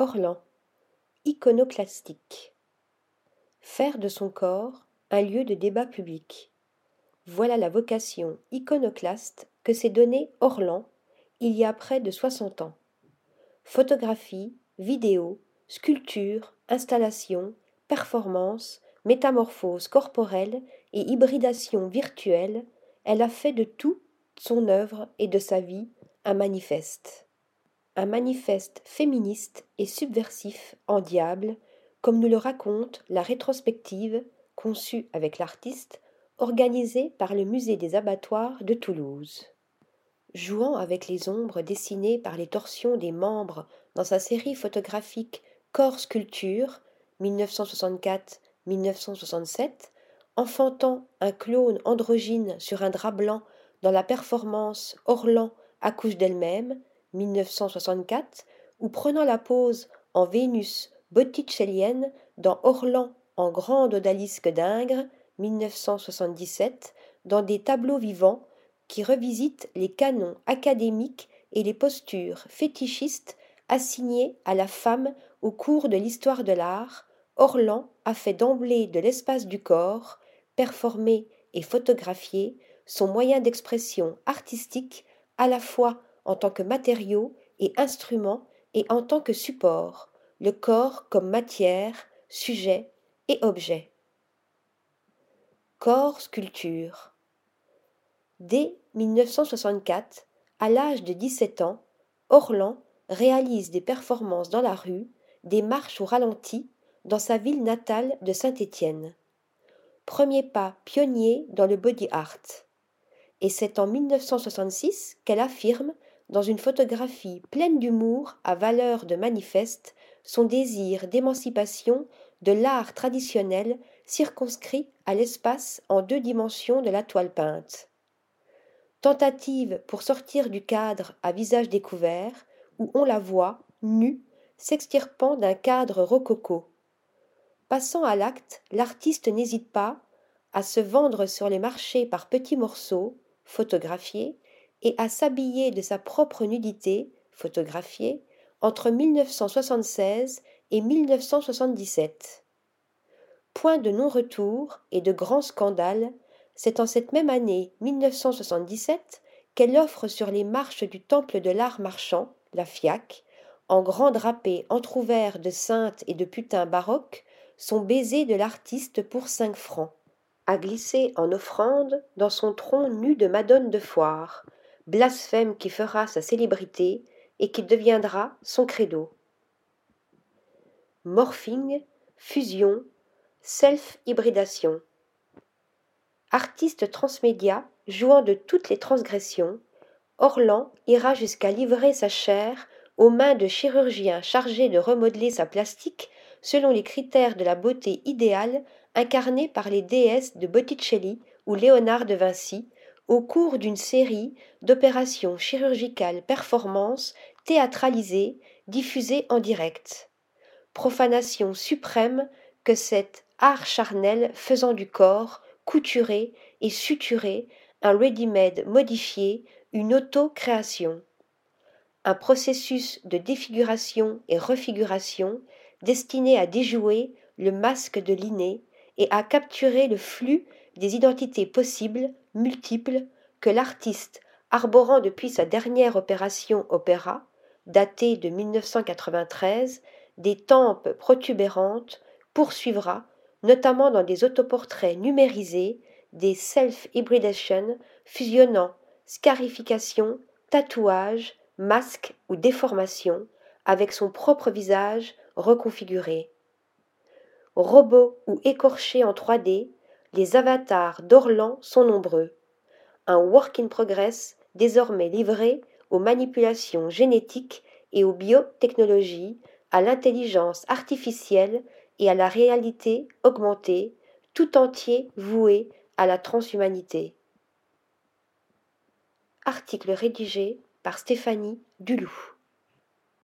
Orlan, iconoclastique. Faire de son corps un lieu de débat public. Voilà la vocation iconoclaste que s'est donnée Orlan il y a près de soixante ans. Photographie, vidéo, sculpture, installation, performance, métamorphose corporelle et hybridation virtuelle, elle a fait de tout son œuvre et de sa vie un manifeste un manifeste féministe et subversif en diable, comme nous le raconte la rétrospective, conçue avec l'artiste, organisée par le musée des abattoirs de Toulouse. Jouant avec les ombres dessinées par les torsions des membres dans sa série photographique Corps Sculpture 1964-1967, enfantant un clone androgyne sur un drap blanc dans la performance Orlan accouche d'elle-même 1964, ou prenant la pose en Vénus botticellienne dans Orlan en grande odalisque d'Ingres 1977, dans des tableaux vivants qui revisitent les canons académiques et les postures fétichistes assignées à la femme au cours de l'histoire de l'art, Orlan a fait d'emblée de l'espace du corps, performé et photographié, son moyen d'expression artistique à la fois en tant que matériau et instrument et en tant que support, le corps comme matière, sujet et objet. Corps sculpture. Dès 1964, à l'âge de 17 ans, Orlan réalise des performances dans la rue, des marches au ralenti dans sa ville natale de Saint-Étienne. Premier pas pionnier dans le body art. Et c'est en 1966 qu'elle affirme dans une photographie pleine d'humour à valeur de manifeste, son désir d'émancipation de l'art traditionnel circonscrit à l'espace en deux dimensions de la toile peinte. Tentative pour sortir du cadre à visage découvert, où on la voit, nue, s'extirpant d'un cadre rococo. Passant à l'acte, l'artiste n'hésite pas à se vendre sur les marchés par petits morceaux, photographiés, et à s'habiller de sa propre nudité, photographiée, entre 1976 et 1977. Point de non-retour et de grand scandale, c'est en cette même année 1977 qu'elle offre sur les marches du temple de l'art marchand, la FIAC, en grand drapé entr'ouvert de saintes et de putains baroques, son baiser de l'artiste pour cinq francs, à glisser en offrande dans son tronc nu de madone de foire, blasphème qui fera sa célébrité et qui deviendra son credo. Morphing, fusion, self-hybridation. Artiste transmédia jouant de toutes les transgressions, Orlan ira jusqu'à livrer sa chair aux mains de chirurgiens chargés de remodeler sa plastique selon les critères de la beauté idéale incarnée par les déesses de Botticelli ou Léonard de Vinci, au cours d'une série d'opérations chirurgicales performances théâtralisées diffusées en direct. Profanation suprême que cet art charnel faisant du corps, couturé et suturé, un ready-made modifié, une auto-création. Un processus de défiguration et refiguration destiné à déjouer le masque de l'inné et à capturer le flux des identités possibles, multiples, que l'artiste, arborant depuis sa dernière opération opéra, datée de 1993, des tempes protubérantes, poursuivra, notamment dans des autoportraits numérisés, des self-hybridation fusionnant scarification, tatouage, masque ou déformation, avec son propre visage reconfiguré. Robots ou écorchés en 3D, les avatars d'Orlan sont nombreux. Un work in progress désormais livré aux manipulations génétiques et aux biotechnologies, à l'intelligence artificielle et à la réalité augmentée, tout entier voué à la transhumanité. Article rédigé par Stéphanie Dulou.